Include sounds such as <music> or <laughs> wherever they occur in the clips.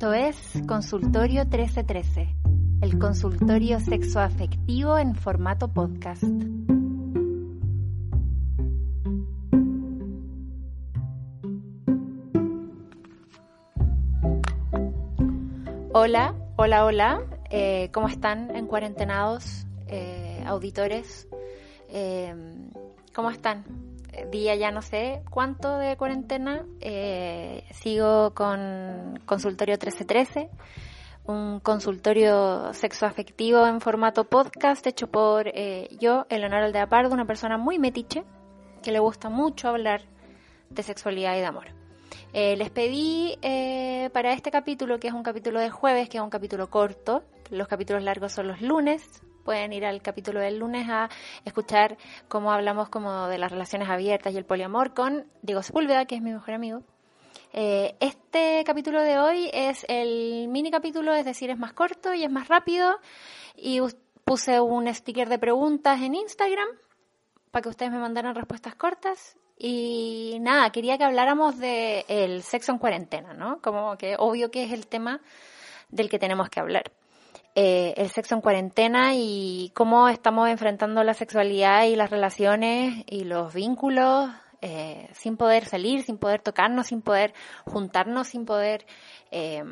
Esto es Consultorio 1313, el consultorio sexoafectivo en formato podcast. Hola, hola, hola. Eh, ¿Cómo están en cuarentenados, eh, auditores? Eh, ¿Cómo están? Día ya no sé cuánto de cuarentena, eh, sigo con Consultorio 1313, un consultorio sexoafectivo en formato podcast hecho por eh, yo, Eleonora Aldeapardo, una persona muy metiche, que le gusta mucho hablar de sexualidad y de amor. Eh, les pedí para este capítulo, que es un capítulo de jueves, que es un capítulo corto, los capítulos largos son los lunes, pueden ir al capítulo del lunes a escuchar cómo hablamos como de las relaciones abiertas y el poliamor con Diego Sepúlveda, que es mi mejor amigo. Eh, este capítulo de hoy es el mini capítulo, es decir, es más corto y es más rápido. Y puse un sticker de preguntas en Instagram para que ustedes me mandaran respuestas cortas. Y nada, quería que habláramos de el sexo en cuarentena, ¿no? Como que obvio que es el tema del que tenemos que hablar. Eh, el sexo en cuarentena y cómo estamos enfrentando la sexualidad y las relaciones y los vínculos eh, sin poder salir, sin poder tocarnos, sin poder juntarnos, sin poder... Eh,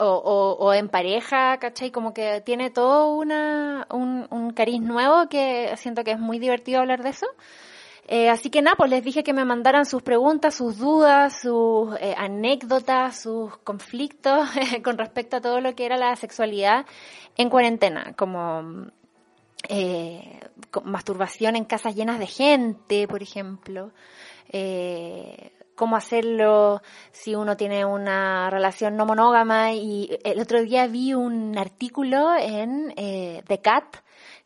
o, o, en pareja, ¿cachai? Como que tiene todo una, un, un cariz nuevo que siento que es muy divertido hablar de eso. Eh, así que nada, pues les dije que me mandaran sus preguntas, sus dudas, sus eh, anécdotas, sus conflictos <laughs> con respecto a todo lo que era la sexualidad en cuarentena, como eh, masturbación en casas llenas de gente, por ejemplo. Cómo hacerlo si uno tiene una relación no monógama. Y el otro día vi un artículo en The Cat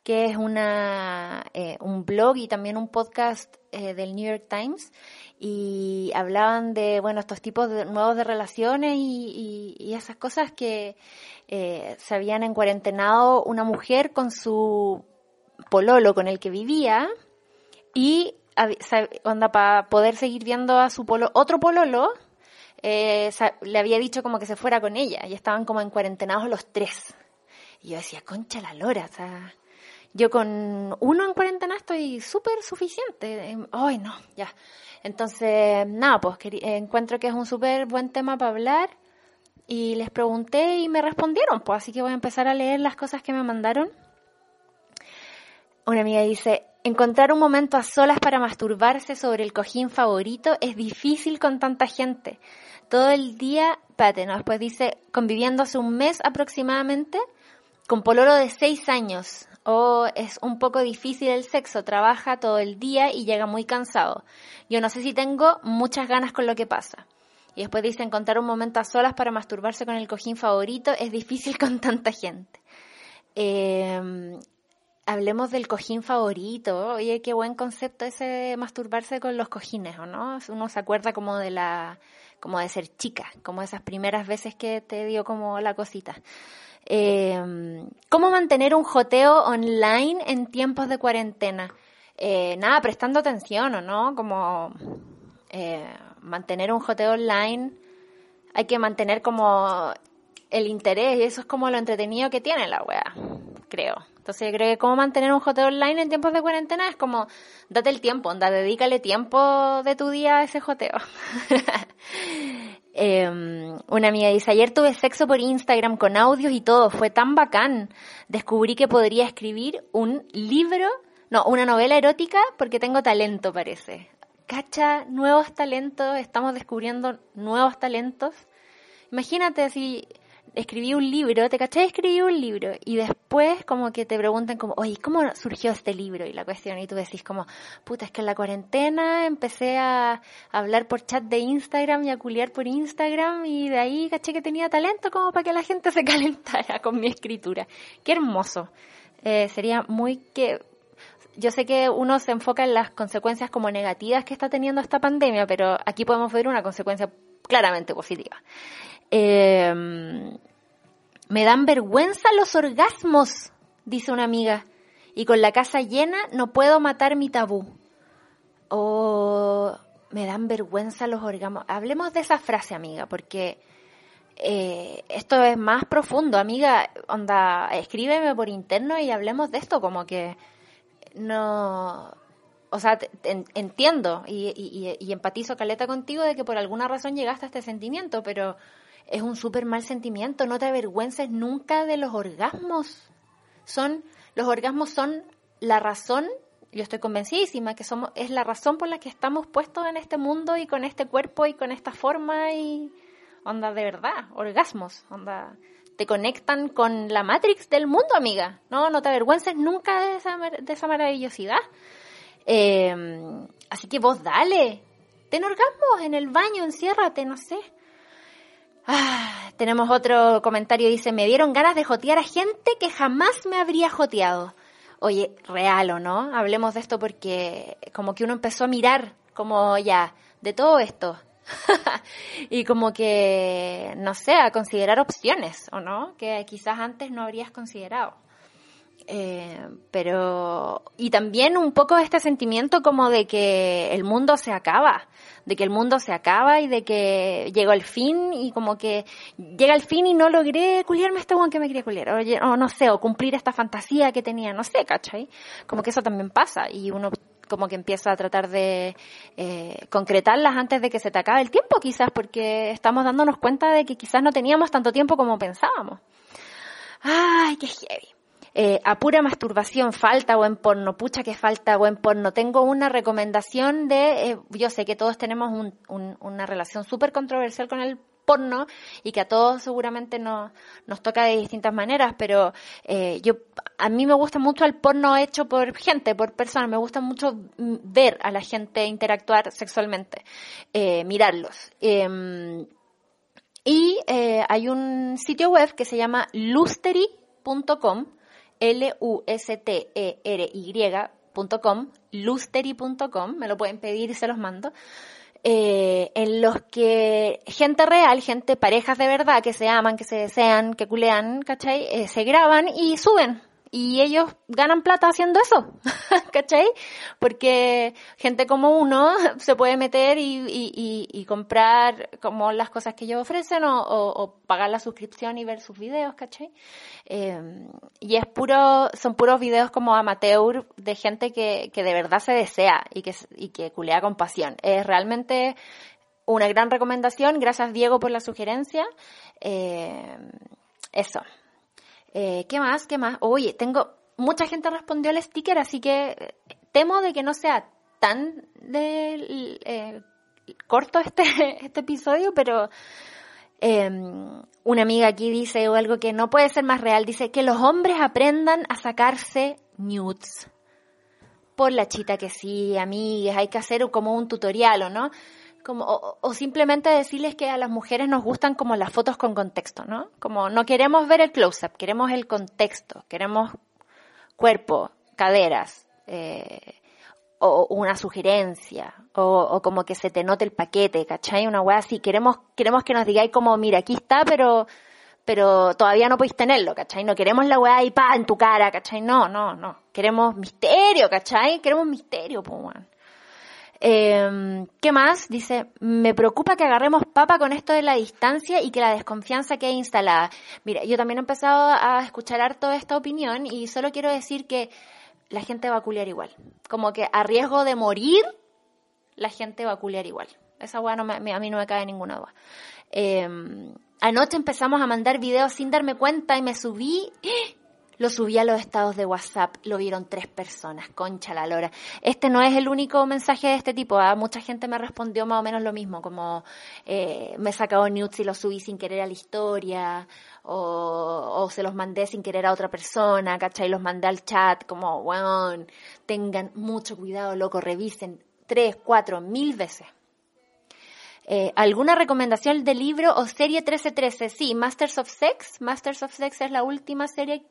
que es una, eh, un blog y también un podcast eh, del New York Times. Y hablaban de, bueno, estos tipos de, nuevos de relaciones y, y, esas cosas que eh, se habían encuarentenado una mujer con su pololo con el que vivía y onda para poder seguir viendo a su polo, otro pololo, eh, le había dicho como que se fuera con ella y estaban como en cuarentenados los tres. Y yo decía, concha la lora, o sea, yo con uno en cuarentena estoy súper suficiente. Ay, no, ya. Entonces, nada, pues encuentro que es un súper buen tema para hablar. Y les pregunté y me respondieron, pues así que voy a empezar a leer las cosas que me mandaron. Una amiga dice, encontrar un momento a solas para masturbarse sobre el cojín favorito es difícil con tanta gente. Todo el día, espérate, no, después dice, conviviendo hace un mes aproximadamente, con poloro de seis años, o es un poco difícil el sexo, trabaja todo el día y llega muy cansado. Yo no sé si tengo muchas ganas con lo que pasa. Y después dice encontrar un momento a solas para masturbarse con el cojín favorito es difícil <laughs> con tanta gente. Em, hablemos del cojín favorito. Oye, qué buen concepto ese de masturbarse con los cojines, ¿o no? Uno se acuerda como de la, como de ser chica, como esas primeras veces que te dio como la cosita. Eh, ¿Cómo mantener un joteo online en tiempos de cuarentena? Eh, nada, prestando atención, ¿o no? Como eh, mantener un joteo online, hay que mantener como el interés y eso es como lo entretenido que tiene la wea, creo. Entonces creo que cómo mantener un joteo online en tiempos de cuarentena es como date el tiempo, onda, dedícale tiempo de tu día a ese joteo. <laughs> Eh, una amiga dice, ayer tuve sexo por Instagram con audios y todo, fue tan bacán. Descubrí que podría escribir un libro, no, una novela erótica porque tengo talento, parece. Cacha, nuevos talentos, estamos descubriendo nuevos talentos. Imagínate si escribí un libro, te caché, escribí un libro y después como que te preguntan como, oye, ¿cómo surgió este libro? Y la cuestión, y tú decís como, puta, es que en la cuarentena empecé a hablar por chat de Instagram y a culiar por Instagram y de ahí caché que tenía talento como para que la gente se <laughs> calentara con mi escritura. Qué hermoso. Eh, sería muy que... Yo sé que uno se enfoca en las consecuencias como negativas que está teniendo esta pandemia, pero aquí podemos ver una consecuencia claramente positiva. Eh, me dan vergüenza los orgasmos, dice una amiga, y con la casa llena no puedo matar mi tabú. O me dan vergüenza los orgasmos. Hablemos de esa frase, amiga, porque eh, esto es más profundo, amiga, onda, escríbeme por interno y hablemos de esto, como que no, o sea, entiendo y, y, empatizo caleta contigo de que por alguna razón llegaste a este sentimiento, pero es un súper mal sentimiento, no te avergüences nunca de los orgasmos. Son, los orgasmos son la razón, yo estoy convencidísima que somos, es la razón por la que estamos puestos en este mundo y con este cuerpo y con esta forma y onda de verdad, orgasmos, onda te conectan con la Matrix del mundo, amiga. No, no te avergüences nunca de esa, de esa maravillosidad. Em, así que vos dale, ten orgasmos en el baño, enciérrate, no sé. Ah, tenemos otro comentario, dice, me dieron ganas de jotear a gente que jamás me habría joteado. Oye, real o no, hablemos de esto porque como que uno empezó a mirar como ya, de todo esto. <laughs> y como que, no sé, a considerar opciones, ¿o no? Que quizás antes no habrías considerado. Eh, pero, y también un poco este sentimiento como de que el mundo se acaba, de que el mundo se acaba y de que llegó el fin y como que llega el fin y no logré culiarme este buen que me quería culiar, o, no sé, o cumplir esta fantasía que tenía, no sé, ¿cachai? Como que eso también pasa y uno como que empieza a tratar de eh, concretarlas antes de que se te acabe el tiempo quizás, porque estamos dándonos cuenta de que quizás no teníamos tanto tiempo como pensábamos. Ay, qué heavy eh, a pura masturbación falta buen porno, pucha que falta buen porno. Tengo una recomendación de, eh, yo sé que todos tenemos un, una relación súper controversial con el porno y que a todos seguramente nos, nos toca de distintas maneras, pero eh, yo a mí me gusta mucho el porno hecho por gente, por personas, me gusta mucho ver a la gente interactuar sexualmente, eh, mirarlos. Em, y eh, hay un sitio web que se llama lustery.com L-U-S-T-E-R-Y.com, lustery.com, me lo pueden pedir y se los mando, eh, en los que gente real, gente, parejas de verdad, que se aman, que se desean, que culean, ¿cachai? Eh, se graban y suben y ellos ganan plata haciendo eso, <laughs> ¿cachai? Porque gente como uno <laughs> se puede meter y, y, y, comprar como las cosas que ellos ofrecen o, o, pagar la suscripción y ver sus videos, ¿cachai? Eh, y es puro, son puros videos como amateur de gente que, que de verdad se desea y que, y que culea con pasión. Es realmente una gran recomendación. Gracias Diego por la sugerencia. Eh, eso. Eh, ¿Qué más? ¿Qué más? Oye, tengo, mucha gente respondió al sticker, así que eh, temo de que no sea tan de, eh, corto este, <laughs> este episodio, pero em, una amiga aquí dice algo que no puede ser más real, dice que los hombres aprendan a sacarse nudes. Por la chita que sí, amigas, hay que hacer como un tutorial, ¿o no? Como, o, simplemente decirles que a las mujeres nos gustan como las fotos con contexto, ¿no? Como no queremos ver el close-up, queremos el contexto, queremos cuerpo, caderas, eh, o una sugerencia, o, o, como que se te note el paquete, ¿cachai? Una weá así, queremos, queremos que nos digáis como, mira, aquí está, pero, pero todavía no podéis tenerlo, ¿cachai? No queremos la weá ahí, pa, en tu cara, ¿cachai? No, no, no. Queremos misterio, ¿cachai? Queremos misterio, pues, eh, ¿Qué más? Dice, me preocupa que agarremos papa con esto de la distancia y que la desconfianza quede instalada. Mira, yo también he empezado a escuchar harto esta opinión y solo quiero decir que la gente va a culiar igual. Como que a riesgo de morir, la gente va a culiar igual. Esa weá no a mí no me cae ninguna duda. Eh, anoche empezamos a mandar videos sin darme cuenta y me subí lo subí a los estados de WhatsApp, lo vieron tres personas, concha la lora. Este no es el único mensaje de este tipo, ¿ah? mucha gente me respondió más o menos lo mismo, como eh, me he sacado nudes y los subí sin querer a la historia, o, se los mandé sin querer a otra persona, ¿cachai? Los mandé al chat, como, bueno, tengan mucho cuidado, loco, revisen tres, cuatro, mil veces. Eh, ¿Alguna recomendación de libro o serie 1313? Sí, Masters of Sex. Masters of Sex es la última serie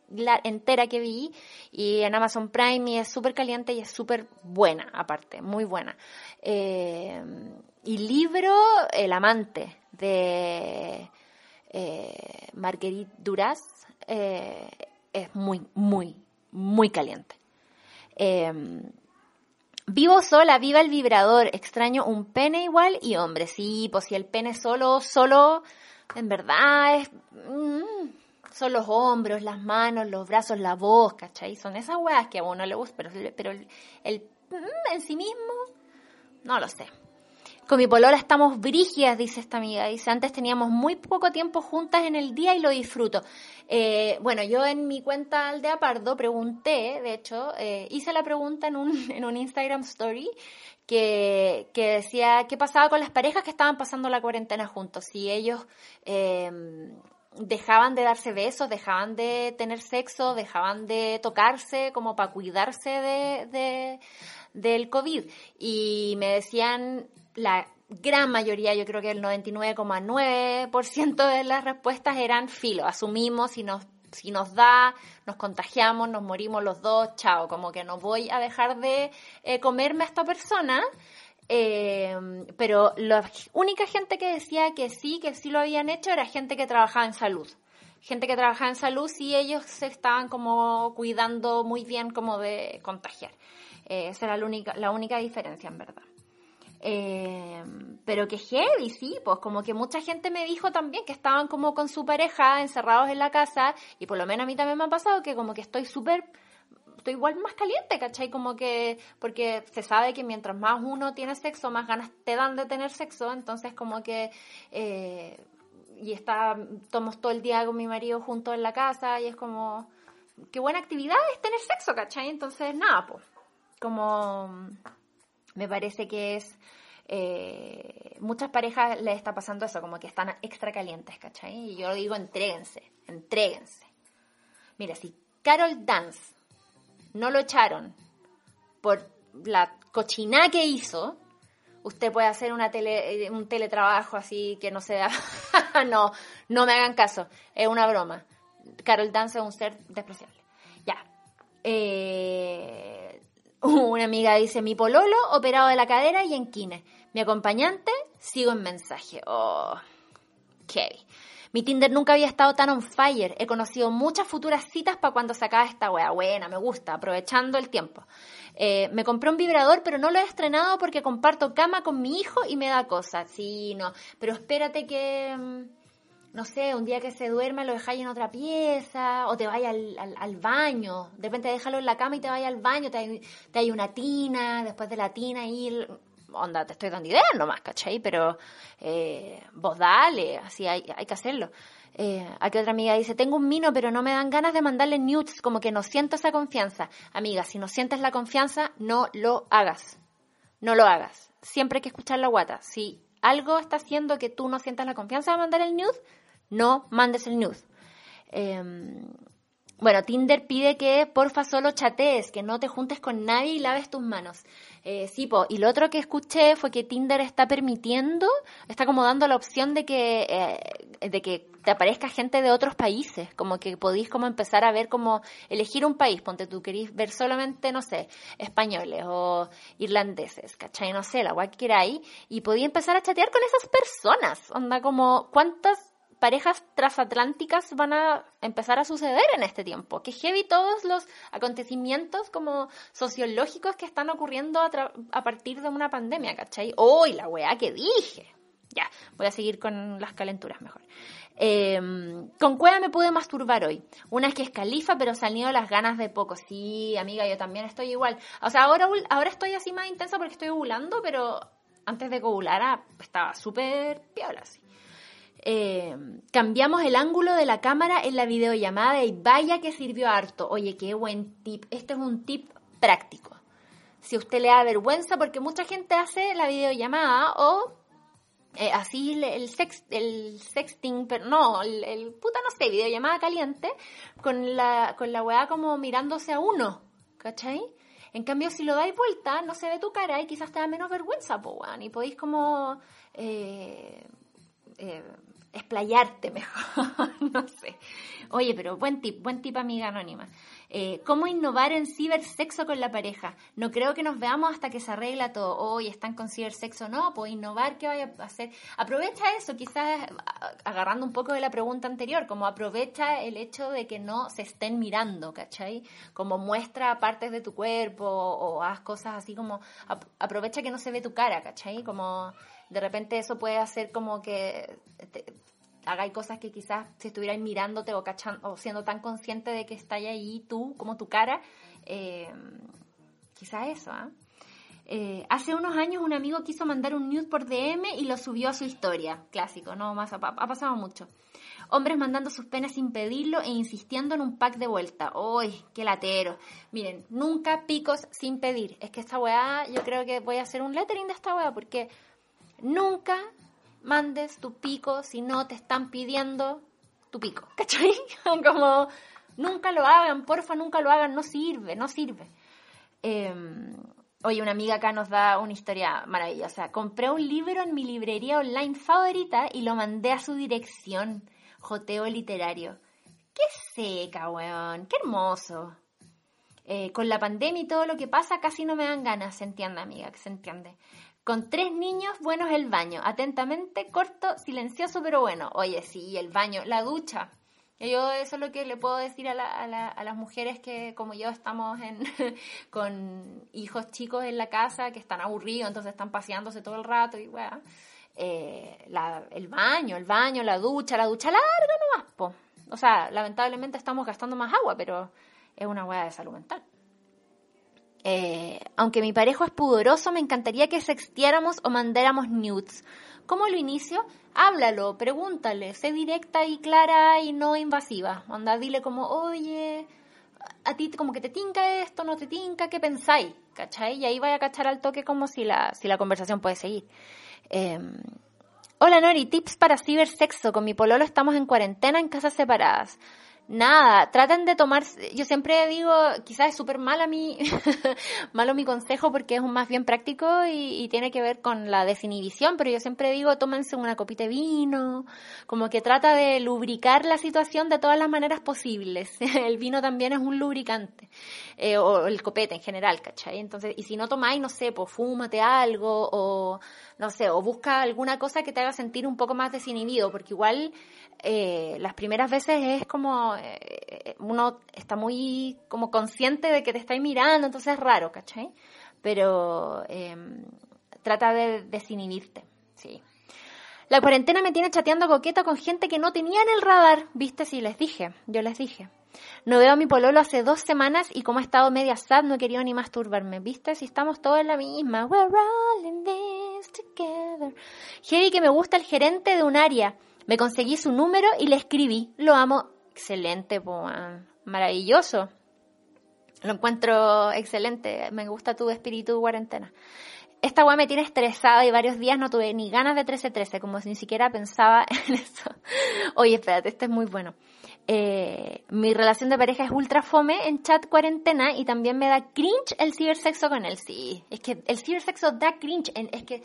entera que vi y en Amazon Prime y es súper caliente y es súper buena, aparte, muy buena. Eh, y libro El amante de eh, Marguerite Duras eh, es muy, muy, muy caliente. Vivo sola, viva el vibrador. Extraño un pene igual y hombre. Sí, pues si el pene solo, solo, en verdad es... Mm, son los hombros, las manos, los brazos, la voz, ¿cachai? Son esas weas que a uno le gusta, pero, pero el, mm, en sí mismo, no lo sé. Con mi polola estamos brígidas, dice esta amiga. Dice, antes teníamos muy poco tiempo juntas en el día y lo disfruto. Eh, bueno, yo en mi cuenta Aldea Pardo pregunté, de hecho, eh, hice la pregunta en un, <laughs> en un Instagram Story que, que, decía qué pasaba con las parejas que estaban pasando la cuarentena juntos. Si ellos eh, dejaban de darse besos, dejaban de tener sexo, dejaban de tocarse como para cuidarse de del COVID. Y me decían la gran mayoría, yo creo que el 99,9% de las respuestas eran filo, asumimos si nos si nos da, nos contagiamos, nos morimos los dos, chao, como que no voy a dejar de eh, comerme a esta persona, eh, pero la única gente que decía que sí, que sí lo habían hecho, era gente que trabajaba en salud. Gente que trabajaba en salud y ellos se estaban como cuidando muy bien como de contagiar. Eh, esa era la única, la única diferencia, en verdad. Eh, pero que heavy, sí, pues como que mucha gente me dijo también que estaban como con su pareja encerrados en la casa y por lo menos a mí también me ha pasado que como que estoy súper, estoy igual más caliente, ¿cachai? Como que, porque se sabe que mientras más uno tiene sexo, más ganas te dan de tener sexo, entonces como que... Eh, y está, tomamos todo el día con mi marido juntos en la casa y es como, qué buena actividad es tener sexo, ¿cachai? Entonces, nada, pues, como me parece que es... Eh, muchas parejas les está pasando eso, como que están extra calientes, ¿cachai? Y yo digo, entréguense, entréguense. Mira, si Carol Dance no lo echaron por la cochina que hizo, usted puede hacer una tele, un teletrabajo así que no sea... <laughs> no, no me hagan caso, es una broma. Carol Dance es un ser despreciable. Ya. Eh, <laughs> una amiga dice, mi pololo operado de la cadera y en kine. Mi acompañante, sigo en mensaje. Oh, ok. Mi Tinder nunca había estado tan on fire. He conocido muchas futuras citas para cuando se acabe esta wea. Buena, me gusta, aprovechando el tiempo. Eh, me compré un vibrador, pero no lo he estrenado porque comparto cama con mi hijo y me da cosas. Sí, no. Pero espérate que mm, no sé, un día que se duerme lo dejáis en otra pieza, o te vayas al, al, baño, de repente déjalo en la cama y te vayas al baño, te hay, te hay una tina, después de la tina y onda, te estoy dando ideas nomás, ¿cachai? Pero eh, vos dale, así hay, hay que hacerlo. Eh, aquí otra amiga dice, tengo un mino, pero no me dan ganas de mandarle nudes, como que no siento esa confianza. Amiga, si no sientes la confianza, no lo hagas. No lo hagas. Siempre hay que escuchar la guata. Si algo está haciendo que tú no sientas la confianza de mandar el nude, no mandes el nude. Em, bueno, Tinder pide que porfa solo chatees, que no te juntes con nadie y laves tus manos. Eh, sí, po. y lo otro que escuché fue que Tinder está permitiendo, está como dando la opción de que, eh, de que te aparezca gente de otros países, como que podís como empezar a ver como elegir un país, ponte tú, querís ver solamente, no sé, españoles o irlandeses, ¿cachai? No sé, la guay que queráis, y podí empezar a chatear con esas personas, onda como, ¿cuántas parejas transatlánticas van a empezar a suceder en este tiempo. Que heavy todos los acontecimientos como sociológicos que están ocurriendo a, partir de una pandemia, ¿cachai? ¡Uy, la weá que dije! Ya, voy a seguir con las calenturas mejor. Em, con cueva me pude masturbar hoy. Una es que es califa, pero salió las ganas de poco. Sí, amiga, yo también estoy igual. O sea, ahora, ahora estoy así más intensa porque estoy ovulando, pero antes de ovular ah, estaba súper piola, así. Eh, cambiamos el ángulo de la cámara en la videollamada y vaya que sirvió harto. Oye, qué buen tip. Este es un tip práctico. Si usted le da vergüenza, porque mucha gente hace la videollamada o eh, así el, sex, el sexting, pero no, el, puta no sé, videollamada caliente, con la, con la weá como mirándose a uno, ¿cachai? En cambio, si lo dais vuelta, no se ve tu cara y quizás te da menos vergüenza, po, y podéis como eh, eh, explayarte mejor, <laughs> no sé. Oye, pero buen tip, buen tip amiga anónima. Eh, ¿Cómo innovar en cibersexo con la pareja? No creo que nos veamos hasta que se arregla todo. Hoy están con cibersexo, no, pues innovar, ¿qué vaya a hacer? Aprovecha eso, quizás agarrando un poco de la pregunta anterior, como aprovecha el hecho de que no se estén mirando, ¿cachai? Como muestra partes de tu cuerpo o haz cosas así como, aprovecha que no se ve tu cara, ¿cachai? Como de repente eso puede hacer como que hagáis cosas que quizás si estuvierais mirándote o, cachando, o siendo tan consciente de que estáis ahí tú, como tu cara, eh, quizás eso, ¿ah? Eh, hace unos años un amigo quiso mandar un nude por DM y lo subió a su historia. Clásico, no más ha, pasado mucho. Hombres mandando sus penas sin pedirlo e insistiendo en un pack de vuelta. ¡Uy, qué latero! Miren, nunca picos sin pedir. Es que esta weá, yo creo que voy a hacer un lettering de esta weá porque nunca mandes tu pico si no te están pidiendo tu pico. <laughs> ¿Cachai? Como nunca lo hagan, porfa, nunca lo hagan, no sirve, no sirve. Eh, Oye, una amiga acá nos da una historia maravillosa. Compré un libro en mi librería online favorita y lo mandé a su dirección. Joteo literario. Qué seca, weón. Qué hermoso. Eh, con la pandemia y todo lo que pasa, casi no me dan ganas, se entiende, amiga, que se entiende. Con tres niños, bueno es el baño. Atentamente, corto, silencioso, pero bueno. Oye, sí, el baño, la ducha. Yo eso es lo que le puedo decir a, las mujeres que como yo estamos <laughs> con hijos chicos en la casa que están aburridos, entonces están paseándose todo el rato y bueno, eh, el baño, el baño, la ducha, la ducha larga nomás, po. O sea, lamentablemente estamos gastando más agua, pero es una hueá de salud mental. Eh, aunque mi pareja es pudoroso, me encantaría que sextiéramos o mandáramos nudes. ¿Cómo lo inicio? Háblalo, pregúntale, sé directa y clara y no invasiva. Anda, dile como, oye, a ti como que te tinca esto, no te tinca, ¿qué pensáis? ¿Cachai? Y ahí vaya a cachar al toque como si la, si la conversación puede seguir. Em, hola Nori, tips para cibersexo. Con mi pololo estamos en cuarentena en casas separadas nada, traten de tomar, yo siempre digo, quizás es súper mal a mí, <laughs> malo mi consejo porque es un más bien práctico y, tiene que ver con la desinhibición, pero yo siempre digo, tómense una copita de vino, como que trata de lubricar la situación de todas las maneras posibles. <laughs> el vino también es un lubricante, eh, o el copete en general, ¿cachai? Entonces, y si no tomáis, no sé, pues fúmate algo, o no sé, o busca alguna cosa que te haga sentir un poco más desinhibido, porque igual eh, las primeras veces es como eh, uno está muy como consciente de que te está mirando, entonces es raro, ¿cachai? Pero em, trata de desinhibirte, sí. La cuarentena me tiene chateando coqueta con gente que no tenía en el radar, viste, si les dije, yo les dije. No veo a mi pololo hace dos semanas y como he estado media sad no he querido ni masturbarme, ¿viste? Si estamos todos en la misma. We're all in this together. Heavy que me gusta el gerente de un área me conseguí su número y le escribí. Lo amo. Excelente, maravilloso. Lo encuentro excelente. Me gusta tu espíritu cuarentena. Esta weá me tiene estresada y varios días no tuve ni ganas de 13-13, como si ni siquiera pensaba <laughs> en eso. Oye, espérate, este es muy bueno. Eh, mi relación de pareja es ultra fome en chat cuarentena y también me da cringe el cibersexo con él. Sí, es que el cibersexo da cringe. Es que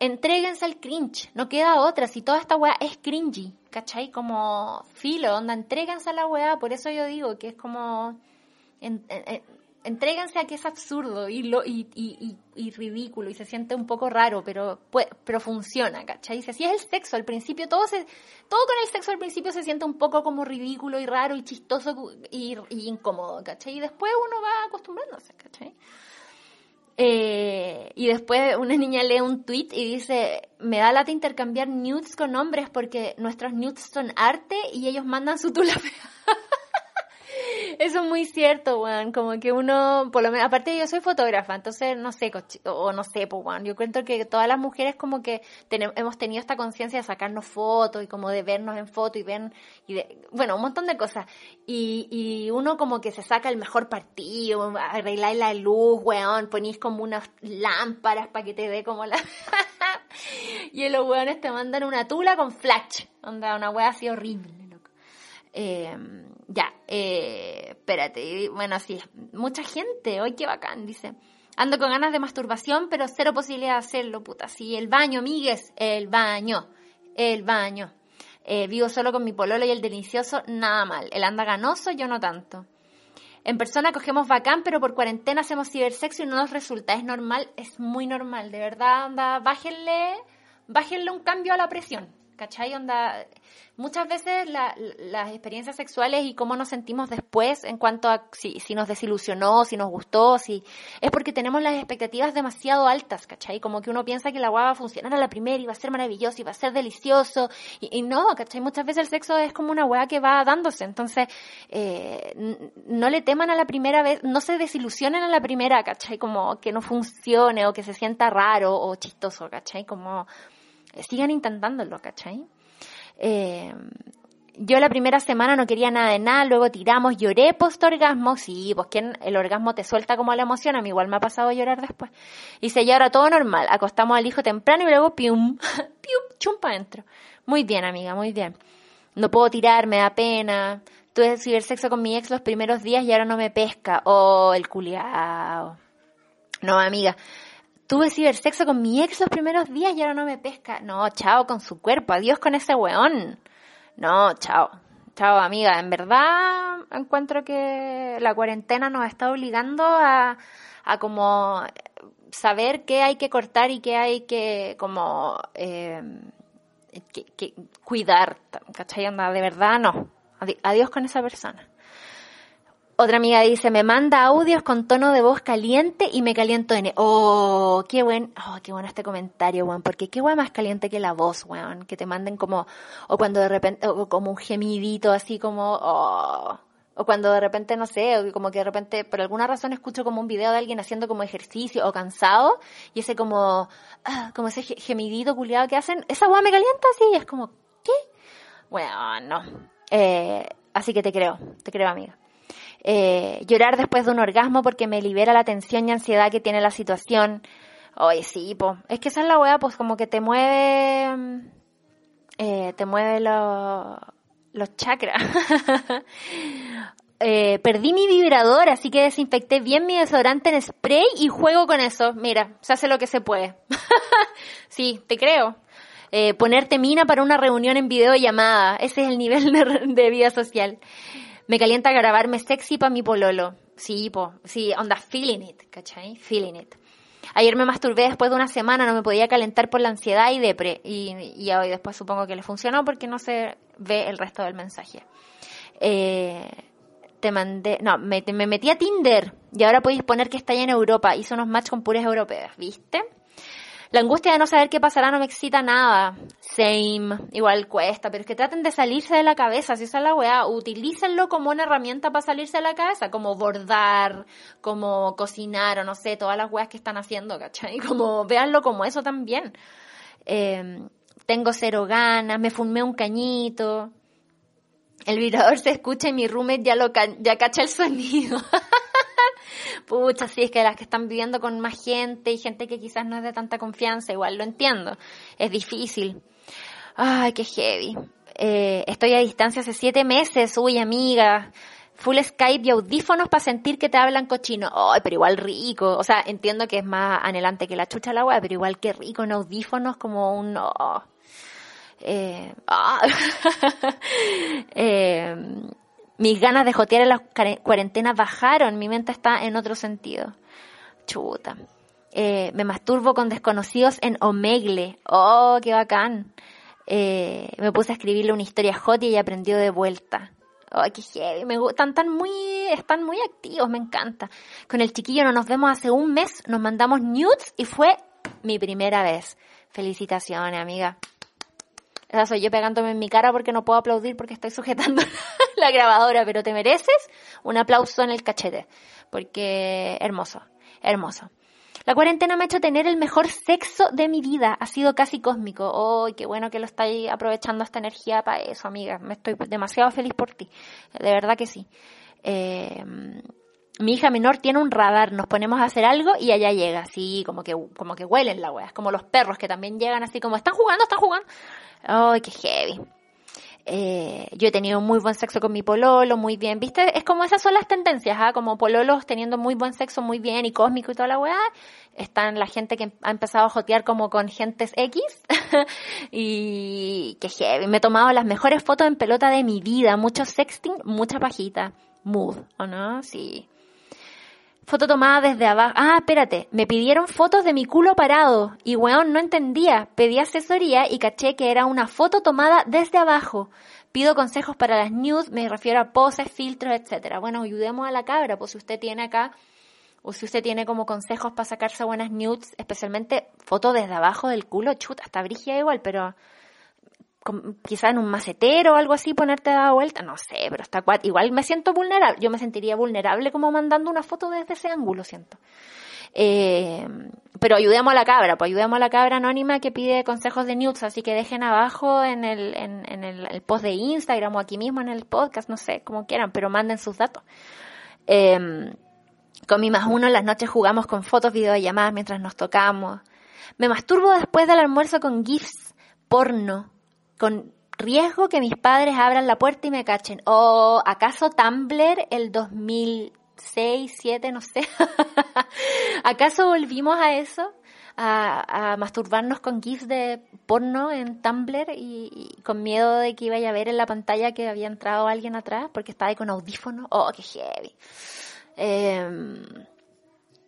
entréguense al cringe, no queda otra, si toda esta weá es cringy, ¿cachai? Como filo, onda, entréguense a la weá, por eso yo digo que es como, en, entréguense a que es absurdo y, lo, y, y, y, ridículo y se siente un poco raro, pero, pero funciona, ¿cachai? Si así es el sexo, al principio todo se, todo con el sexo al principio se siente un poco como ridículo y raro y chistoso y incómodo, ¿cachai? Y después uno va acostumbrándose, ¿cachai? Eh, y después una niña lee un tweet y dice, me da lata intercambiar nudes con hombres porque nuestros nudes son arte y ellos mandan su tula <laughs> Eso es muy cierto, Juan. Como que uno, por lo menos, aparte yo soy fotógrafa, entonces no sé, o no sé, pues, Juan. Yo cuento que todas las mujeres como que hemos tenido esta conciencia de sacarnos fotos y como de vernos en foto y ven, y de, bueno, un montón de cosas. Y, y uno como que se saca el mejor partido, arregláis la luz, weón, ponís como unas lámparas para que te dé como la... <laughs> y los weones te mandan una tula con flash, onda, una wea así horrible, loco. Eh, ya, eh, espérate, bueno, sí, mucha gente, hoy qué bacán, dice. Ando con ganas de masturbación, pero cero posibilidad de hacerlo, puta. Sí, el baño, migues, el baño, el baño. Eh, vivo solo con mi pololo y el delicioso, nada mal. El anda ganoso, yo no tanto. En persona cogemos bacán, pero por cuarentena hacemos cibersexo y no nos resulta. Es normal, es muy normal. De verdad, anda, bájenle, bájenle un cambio a la presión. ¿Cachai? Onda, muchas veces las experiencias sexuales y cómo nos sentimos después en cuanto a si, si nos desilusionó, si nos gustó, si es porque tenemos las expectativas demasiado altas, ¿cachai? Como que uno piensa que la agua va a funcionar a la primera y va a ser maravilloso y va a ser delicioso y, no, ¿cachai? Muchas veces el sexo es como una hueá que va dándose, entonces eh, no le teman a la primera vez, no se desilusionen a la primera, ¿cachai? Como que no funcione o que se sienta raro o chistoso, ¿cachai? Como sigan intentándolo, ¿cachai? Eh, yo la primera semana no quería nada de nada, luego tiramos, lloré post orgasmo, sí, pues quien el orgasmo te suelta como la emoción, a mí igual me ha pasado a llorar después. Y ya ahora todo normal, acostamos al hijo temprano y luego pium, <laughs> pium, chumpa adentro. Muy bien, amiga, muy bien. No puedo tirar, me da pena. Tuve cibersexo con mi ex los primeros días y ahora no me pesca. Oh, el culiao. No, amiga, Tuve cibersexo con mi ex los primeros días y ahora no me pesca. No, chao con su cuerpo, adiós con ese weón. No, chao. Chao, amiga. En verdad encuentro que la cuarentena nos está obligando a, a como saber qué hay que cortar y qué hay que como eh, que, cuidar. ¿Cachai? de verdad no. Adiós con esa persona. Otra amiga dice, me manda audios con tono de voz caliente y me caliento en... Oh, qué buen, oh, qué bueno este comentario, weón, porque qué weón más caliente que la voz, weón, que te manden como, o cuando de repente, o como un gemidito así como, oh, o cuando de repente, no sé, o como que de repente, por alguna razón escucho como un video de alguien haciendo como ejercicio o cansado, y ese como, ah, como ese gemidito culiado que hacen, esa weón me calienta así, y es como, ¿qué? Bueno, no. Eh, así que te creo, te creo, amiga. Eh, llorar después de un orgasmo porque me libera la tensión y ansiedad que tiene la situación. Oye, sí, po. Es que esa es la weá, pues como que te mueve, mm, eh, te mueve los chakras. <laughs> eh, perdí mi vibrador, así que desinfecté bien mi desodorante en spray y juego con eso. Mira, se hace lo que se puede. <laughs> sí, te creo. Eh, ponerte mina para una reunión en videollamada. Ese es el nivel de vida social. Me calienta grabarme sexy para mi pololo. Sí, po, sí, onda feeling it, ¿cachai? Feeling it. Ayer me masturbé después de una semana, no me podía calentar por la ansiedad y depre. Y, y hoy después supongo que le funcionó porque no se ve el resto del mensaje. Eh, te mandé, no, me, me metí a Tinder y ahora podéis poner que está allá en Europa. Hice unos match con puras europeas, ¿viste? La angustia de no saber qué pasará no me excita nada. Same, igual cuesta, pero es que traten de salirse de la cabeza, si esa es la weá, utilícenlo como una herramienta para salirse de la cabeza, como bordar, como cocinar o no sé, todas las weas que están haciendo, ¿cachai? <laughs> Como véanlo como eso también. Em, tengo cero ganas, me fumé un cañito. El vibrador se escucha y mi roommate ya lo ya cacha el sonido. <laughs> pucha, sí, es que las que están viviendo con más gente y gente que quizás no es de tanta confianza, igual lo entiendo, es difícil. Ay, qué heavy. Eh, estoy a distancia hace siete meses, uy, amiga. Full Skype y audífonos para sentir que te hablan cochino. Ay, pero igual rico. O sea, entiendo que es más anhelante que la chucha al agua, pero igual que rico en audífonos como un... Oh. Eh, <laughs> eh, mis ganas de jotear en la cuarentena bajaron, mi mente está en otro sentido. Chuta. Eh, me masturbo con desconocidos en Omegle. Oh, qué bacán. Eh, me puse a escribirle una historia hot y aprendió de vuelta. Oh, qué heavy. Me están muy, están muy activos, me encanta. Con el chiquillo no nos vemos hace un mes, nos mandamos nudes y fue mi primera vez. Felicitaciones, amiga. Esa soy yo pegándome en mi cara porque no puedo aplaudir porque estoy sujetando <laughs> la grabadora, pero te mereces un aplauso en el cachete, porque hermoso, hermoso. La cuarentena me ha hecho tener el mejor sexo de mi vida. Ha sido casi cósmico. ¡Ay, qué bueno que lo estáis aprovechando esta energía para eso, amiga! Me estoy demasiado feliz por ti. De verdad que sí. Eh, mi hija menor tiene un radar, nos ponemos a hacer algo y allá llega, así como que, como que huelen la wea, es como los perros que también llegan así como, están jugando, están jugando. Ay, qué heavy. Eh, yo he tenido muy buen sexo con mi pololo, muy bien, ¿viste? Es como esas son las tendencias, ¿ah? Como pololos teniendo muy buen sexo, muy bien y cósmico y toda la weá. Están la gente que ha empezado a jotear como con gentes X. <laughs> y qué heavy. Me he tomado las mejores fotos en pelota de mi vida. Mucho sexting, mucha pajita. Mood, ¿o no? Sí. Foto tomada desde abajo. Ah, espérate. Me pidieron fotos de mi culo parado. Y weón, no entendía. Pedí asesoría y caché que era una foto tomada desde abajo. Pido consejos para las nudes, me refiero a poses, filtros, etcétera. Bueno, ayudemos a la cabra, pues si usted tiene acá, o si usted tiene como consejos para sacarse buenas nudes, especialmente fotos desde abajo del culo, chuta, hasta brigia igual, pero quizá en un macetero o algo así ponerte a vuelta, no sé, pero está igual me siento vulnerable, yo me sentiría vulnerable como mandando una foto desde ese ángulo, siento. Eh, pero ayudemos a la cabra, pues ayudemos a la cabra anónima que pide consejos de nudes, así que dejen abajo en el, en, el, post de Instagram o aquí mismo en el podcast, no sé, como quieran, pero manden sus datos. Eh, con mi más uno las noches jugamos con fotos, videollamadas mientras nos tocamos. Me masturbo después del almuerzo con GIFs porno con riesgo que mis padres abran la puerta y me cachen. ¿O acaso Tumblr el 2006, 2007, no sé? <laughs> ¿Acaso volvimos a eso? A, masturbarnos con GIFs de porno en Tumblr y, con miedo de que iba a ver en la pantalla que había entrado alguien atrás porque estaba ahí con audífono. Oh, qué heavy. Em,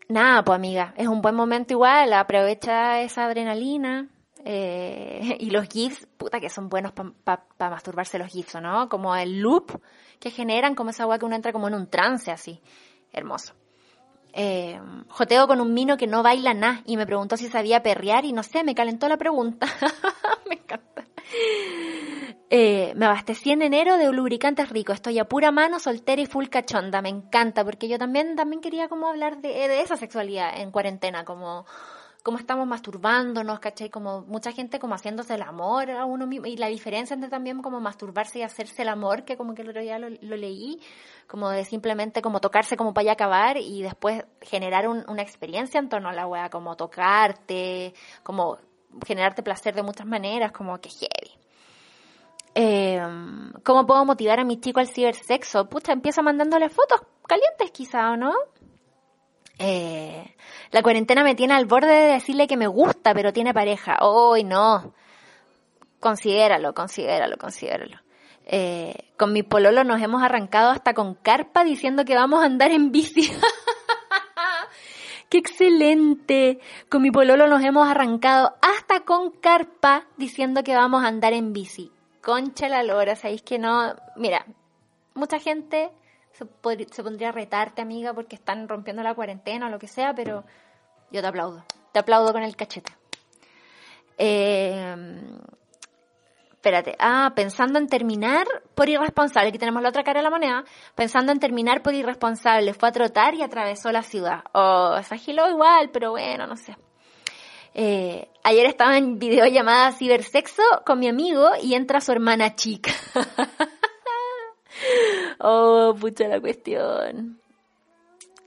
nada, pues amiga, es un buen momento igual, aprovecha esa adrenalina, eh, <laughs> y los GIFs, puta que son buenos para masturbarse los GIFs, ¿no? Como el loop que generan, como esa agua que uno entra como en un trance así. Hermoso. Eh, joteo con un mino que no baila nada y me preguntó si sabía perrear y no sé, me calentó la pregunta. <laughs> me encanta. Eh, me abastecí en enero de lubricantes ricos. Estoy a pura mano, soltera y full cachonda. Me encanta porque yo también, también quería como hablar de, de esa sexualidad en cuarentena, como cómo estamos masturbándonos, ¿cachai? Como mucha gente como haciéndose el amor a uno mismo. Y la diferencia entre también como masturbarse y hacerse el amor, que como que el otro día lo, leí, como de simplemente como tocarse como para ya acabar y después generar una experiencia en torno a la wea, como tocarte, como generarte placer de muchas maneras, como que heavy. Eh, ¿Cómo puedo motivar a mi chico al cibersexo? Pucha, empieza mandándole fotos calientes quizá, ¿o no? Eh, la cuarentena me tiene al borde de decirle que me gusta, pero tiene pareja. ¡Uy, no! Considéralo, considéralo, considéralo. Eh, con mi pololo nos hemos arrancado hasta con carpa diciendo que vamos a andar en bici. <laughs> ¡Qué excelente! Con mi pololo nos hemos arrancado hasta con carpa diciendo que vamos a andar en bici. Concha la lora, ¿sabéis que no? Mira, mucha gente se, pondría a retarte, amiga, porque están rompiendo la cuarentena o lo que sea, pero yo te aplaudo. Te aplaudo con el cachete. Eh, espérate. Ah, pensando en terminar por irresponsable. Aquí tenemos la otra cara de la moneda. Pensando en terminar por irresponsable. Fue a trotar y atravesó la ciudad. O oh, se agiló igual, pero bueno, no sé. Eh, ayer estaba en videollamada cibersexo con mi amigo y entra su hermana chica. <laughs> <laughs> oh, pucha la cuestión.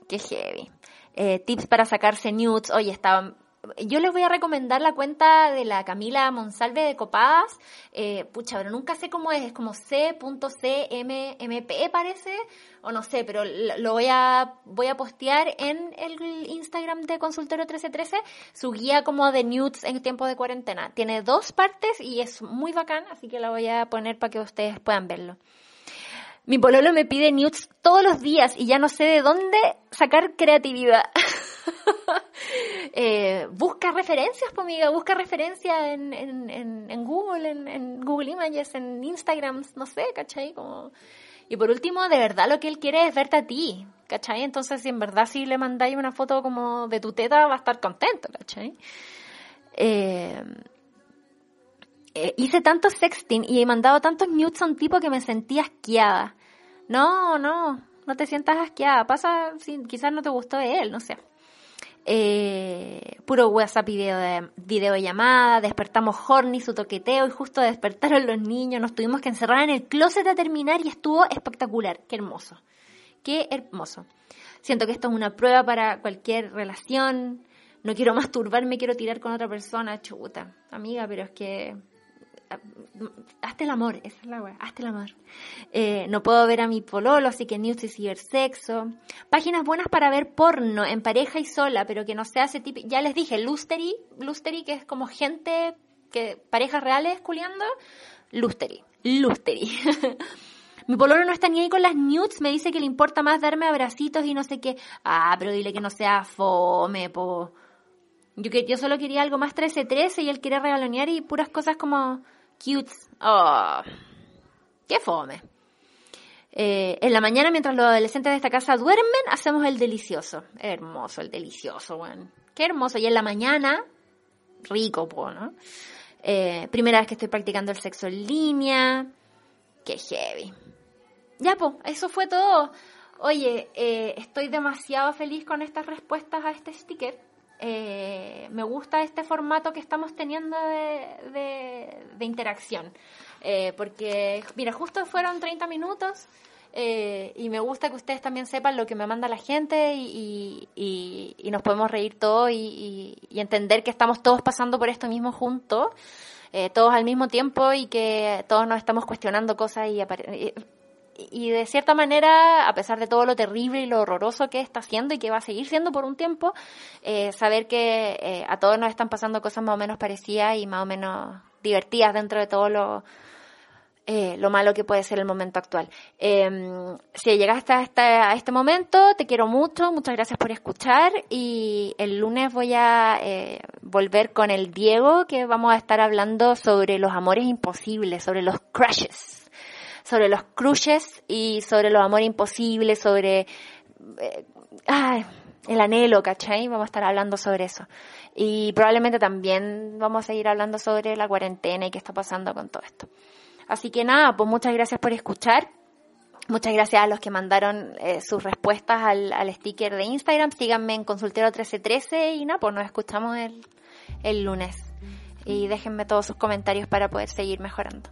Qué heavy. Eh, tips para sacarse nudes. Oye, estaba yo les voy a recomendar la cuenta de la Camila Monsalve de Copadas. Eh, pucha, pero nunca sé cómo es. Es como c.cmmp parece. O no sé, pero lo voy a, voy a postear en el Instagram de Consultorio 1313 su guía como de nudes en tiempo de cuarentena. Tiene dos partes y es muy bacán, así que la voy a poner para que ustedes puedan verlo. Mi pololo me pide nudes todos los días y ya no sé de dónde sacar creatividad. <laughs> eh, busca referencias, pues amiga, busca referencias en, en, en, Google, en, Google Images, en Instagram, no sé, ¿cachai? Y por último, de verdad lo que él quiere es verte a ti, ¿cachai? Entonces, si en verdad si le mandáis una foto como de tu teta, va a estar contento, ¿cachai? Eh, eh, hice tantos sexting y he mandado tantos nudes a un tipo que me sentía asqueada. No, no, no te sientas asqueada. Pasa, quizás no te gustó de él, no sé. Eh, puro WhatsApp video de videollamada, despertamos horny, su toqueteo y justo despertaron los niños, nos tuvimos que encerrar en el closet a terminar y estuvo espectacular, qué hermoso, qué hermoso. Siento que esto es una prueba para cualquier relación, no quiero masturbarme, quiero tirar con otra persona, chuta, amiga, pero es que hazte el amor, esa es la wea, hazte el amor. Eh, no puedo ver a mi pololo, así que news y cibersexo. Páginas buenas para ver porno en pareja y sola, pero que no se hace tipo, ya les dije, Lustery, Lustery que es como gente que, parejas reales culiando, Lustery, Lustery. <laughs> Mi pololo no está ni ahí con las nudes, me dice que le importa más darme abracitos y no sé qué. Ah, pero dile que no sea fome, po. Yo, que, yo solo quería algo más 13-13 y él quiere regalonear y puras cosas como cute. Oh, qué fome. Eh, en la mañana, mientras los adolescentes de esta casa duermen, hacemos el delicioso. Hermoso el delicioso, bueno. Qué hermoso. Y en la mañana, rico, po, ¿no? Eh, primera vez que estoy practicando el sexo en línea. Qué heavy. Ya, pues, eso fue todo. Oye, eh, estoy demasiado feliz con estas respuestas a este sticker. Eh, me gusta este formato que estamos teniendo de, interacción. porque, mira, justo fueron 30 minutos y me gusta que ustedes también sepan lo que me manda la gente y, nos podemos reír todos y, entender que estamos todos pasando por esto mismo juntos. Eh, todos al mismo tiempo y que todos nos estamos cuestionando cosas y, y, de cierta manera, a pesar de todo lo terrible y lo horroroso que está haciendo y que va a seguir siendo por un tiempo, eh, saber que eh, a todos nos están pasando cosas más o menos parecidas y más o menos divertidas dentro de todo lo, eh, lo malo que puede ser el momento actual. Eh, si llegaste hasta, este momento, te quiero mucho, muchas gracias por escuchar y el lunes voy a eh, volver con el Diego que vamos a estar hablando sobre los amores imposibles, sobre los crushes, sobre los crushes y sobre los amores imposibles, sobre eh, el anhelo, ¿cachai? Vamos a estar hablando sobre eso. Y probablemente también vamos a seguir hablando sobre la cuarentena y qué está pasando con todo esto. Así que nada, pues muchas gracias por escuchar. Muchas gracias a los que mandaron eh, sus respuestas al, al, sticker de Instagram. Síganme en Consultero 1313 y nada, pues nos escuchamos el, el lunes. Y déjenme todos sus comentarios para poder seguir mejorando.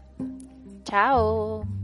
Chao.